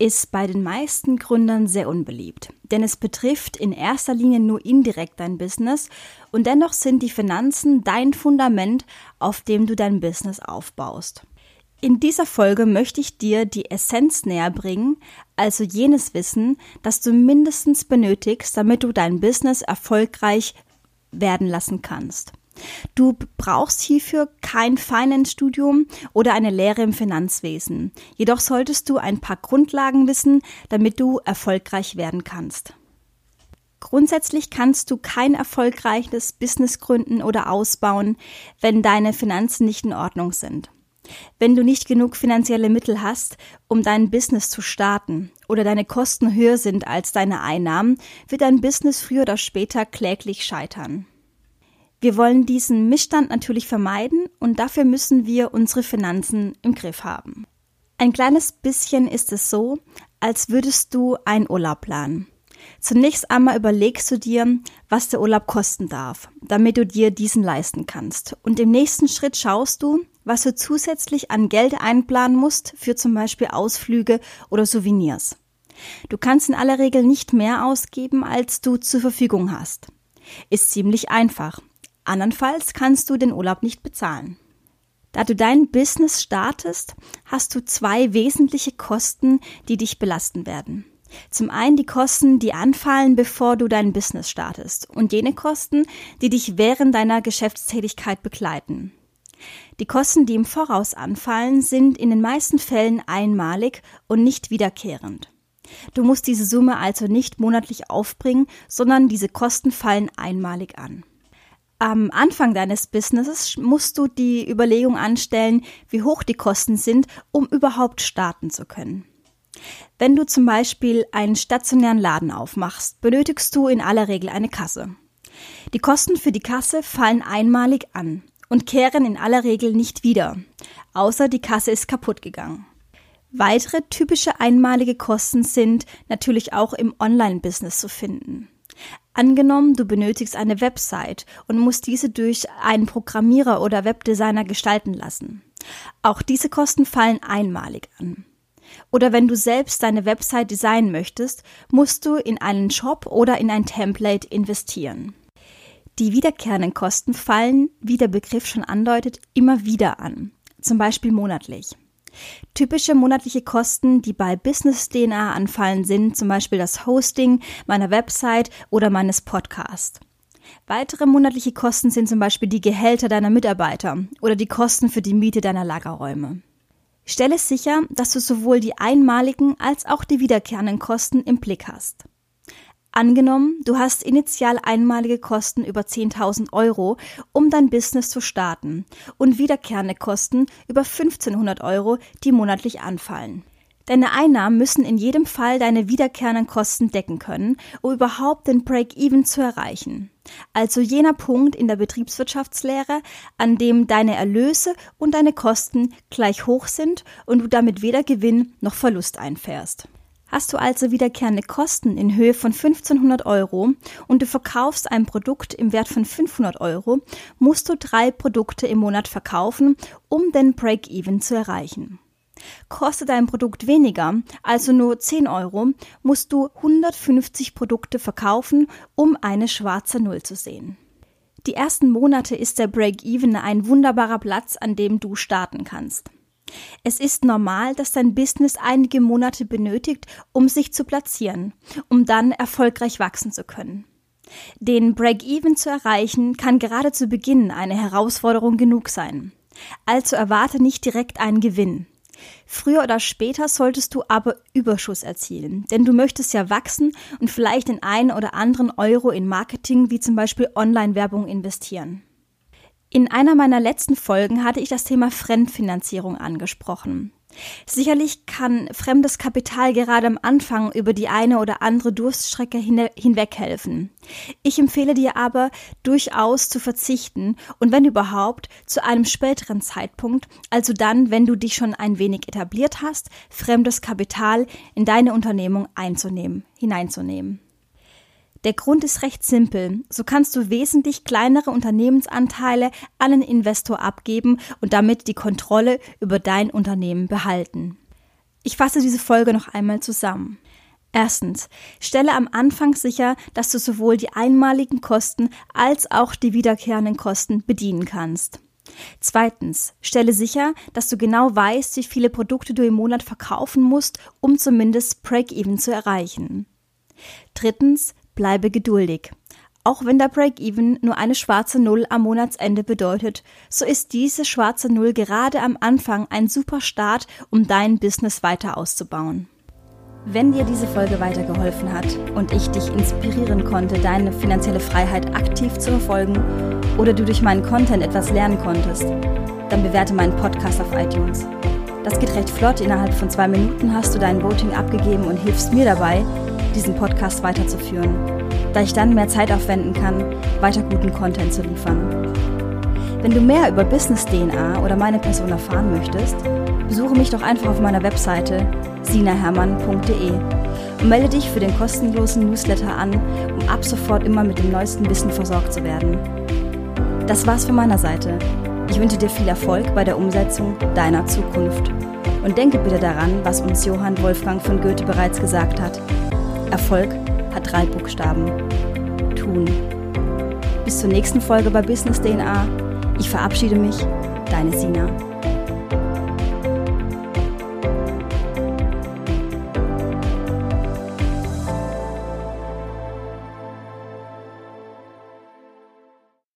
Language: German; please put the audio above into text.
ist bei den meisten Gründern sehr unbeliebt, denn es betrifft in erster Linie nur indirekt dein Business und dennoch sind die Finanzen dein Fundament, auf dem du dein Business aufbaust. In dieser Folge möchte ich dir die Essenz näher bringen, also jenes Wissen, das du mindestens benötigst, damit du dein Business erfolgreich werden lassen kannst. Du brauchst hierfür kein Finance-Studium oder eine Lehre im Finanzwesen. Jedoch solltest du ein paar Grundlagen wissen, damit du erfolgreich werden kannst. Grundsätzlich kannst du kein erfolgreiches Business gründen oder ausbauen, wenn deine Finanzen nicht in Ordnung sind. Wenn du nicht genug finanzielle Mittel hast, um dein Business zu starten oder deine Kosten höher sind als deine Einnahmen, wird dein Business früher oder später kläglich scheitern. Wir wollen diesen Missstand natürlich vermeiden und dafür müssen wir unsere Finanzen im Griff haben. Ein kleines bisschen ist es so, als würdest du einen Urlaub planen. Zunächst einmal überlegst du dir, was der Urlaub kosten darf, damit du dir diesen leisten kannst. Und im nächsten Schritt schaust du, was du zusätzlich an Geld einplanen musst für zum Beispiel Ausflüge oder Souvenirs. Du kannst in aller Regel nicht mehr ausgeben, als du zur Verfügung hast. Ist ziemlich einfach. Andernfalls kannst du den Urlaub nicht bezahlen. Da du dein Business startest, hast du zwei wesentliche Kosten, die dich belasten werden. Zum einen die Kosten, die anfallen, bevor du dein Business startest und jene Kosten, die dich während deiner Geschäftstätigkeit begleiten. Die Kosten, die im Voraus anfallen, sind in den meisten Fällen einmalig und nicht wiederkehrend. Du musst diese Summe also nicht monatlich aufbringen, sondern diese Kosten fallen einmalig an. Am Anfang deines Businesses musst du die Überlegung anstellen, wie hoch die Kosten sind, um überhaupt starten zu können. Wenn du zum Beispiel einen stationären Laden aufmachst, benötigst du in aller Regel eine Kasse. Die Kosten für die Kasse fallen einmalig an und kehren in aller Regel nicht wieder, außer die Kasse ist kaputt gegangen. Weitere typische einmalige Kosten sind natürlich auch im Online-Business zu finden. Angenommen, du benötigst eine Website und musst diese durch einen Programmierer oder Webdesigner gestalten lassen. Auch diese Kosten fallen einmalig an. Oder wenn du selbst deine Website designen möchtest, musst du in einen Shop oder in ein Template investieren. Die wiederkehrenden Kosten fallen, wie der Begriff schon andeutet, immer wieder an, zum Beispiel monatlich. Typische monatliche Kosten, die bei Business DNA anfallen, sind zum Beispiel das Hosting meiner Website oder meines Podcasts. Weitere monatliche Kosten sind zum Beispiel die Gehälter deiner Mitarbeiter oder die Kosten für die Miete deiner Lagerräume. Stelle sicher, dass du sowohl die einmaligen als auch die wiederkehrenden Kosten im Blick hast. Angenommen, du hast initial einmalige Kosten über 10.000 Euro, um dein Business zu starten und wiederkehrende Kosten über 1500 Euro, die monatlich anfallen. Deine Einnahmen müssen in jedem Fall deine wiederkehrenden Kosten decken können, um überhaupt den Break-Even zu erreichen. Also jener Punkt in der Betriebswirtschaftslehre, an dem deine Erlöse und deine Kosten gleich hoch sind und du damit weder Gewinn noch Verlust einfährst. Hast du also wiederkehrende Kosten in Höhe von 1500 Euro und du verkaufst ein Produkt im Wert von 500 Euro, musst du drei Produkte im Monat verkaufen, um den Break-Even zu erreichen. Kostet dein Produkt weniger, also nur 10 Euro, musst du 150 Produkte verkaufen, um eine schwarze Null zu sehen. Die ersten Monate ist der Break-Even ein wunderbarer Platz, an dem du starten kannst. Es ist normal, dass dein Business einige Monate benötigt, um sich zu platzieren, um dann erfolgreich wachsen zu können. Den Break-Even zu erreichen kann gerade zu Beginn eine Herausforderung genug sein. Also erwarte nicht direkt einen Gewinn. Früher oder später solltest du aber Überschuss erzielen, denn du möchtest ja wachsen und vielleicht den einen oder anderen Euro in Marketing wie zum Beispiel Online-Werbung investieren. In einer meiner letzten Folgen hatte ich das Thema Fremdfinanzierung angesprochen. Sicherlich kann fremdes Kapital gerade am Anfang über die eine oder andere Durststrecke hinweg helfen. Ich empfehle dir aber, durchaus zu verzichten und wenn überhaupt, zu einem späteren Zeitpunkt, also dann, wenn du dich schon ein wenig etabliert hast, fremdes Kapital in deine Unternehmung einzunehmen, hineinzunehmen. Der Grund ist recht simpel. So kannst du wesentlich kleinere Unternehmensanteile an einen Investor abgeben und damit die Kontrolle über dein Unternehmen behalten. Ich fasse diese Folge noch einmal zusammen. Erstens, stelle am Anfang sicher, dass du sowohl die einmaligen Kosten als auch die wiederkehrenden Kosten bedienen kannst. Zweitens, stelle sicher, dass du genau weißt, wie viele Produkte du im Monat verkaufen musst, um zumindest Break-Even zu erreichen. Drittens, Bleibe geduldig. Auch wenn der Break-Even nur eine schwarze Null am Monatsende bedeutet, so ist diese schwarze Null gerade am Anfang ein super Start, um dein Business weiter auszubauen. Wenn dir diese Folge weitergeholfen hat und ich dich inspirieren konnte, deine finanzielle Freiheit aktiv zu verfolgen oder du durch meinen Content etwas lernen konntest, dann bewerte meinen Podcast auf iTunes. Das geht recht flott, innerhalb von zwei Minuten hast du dein Voting abgegeben und hilfst mir dabei, diesen Podcast weiterzuführen, da ich dann mehr Zeit aufwenden kann, weiter guten Content zu liefern. Wenn du mehr über Business DNA oder meine Person erfahren möchtest, besuche mich doch einfach auf meiner Webseite sinahermann.de und melde dich für den kostenlosen Newsletter an, um ab sofort immer mit dem neuesten Wissen versorgt zu werden. Das war's von meiner Seite. Ich wünsche dir viel Erfolg bei der Umsetzung deiner Zukunft. Und denke bitte daran, was uns Johann Wolfgang von Goethe bereits gesagt hat. Erfolg hat drei Buchstaben. Tun. Bis zur nächsten Folge bei Business DNA. Ich verabschiede mich, deine Sina.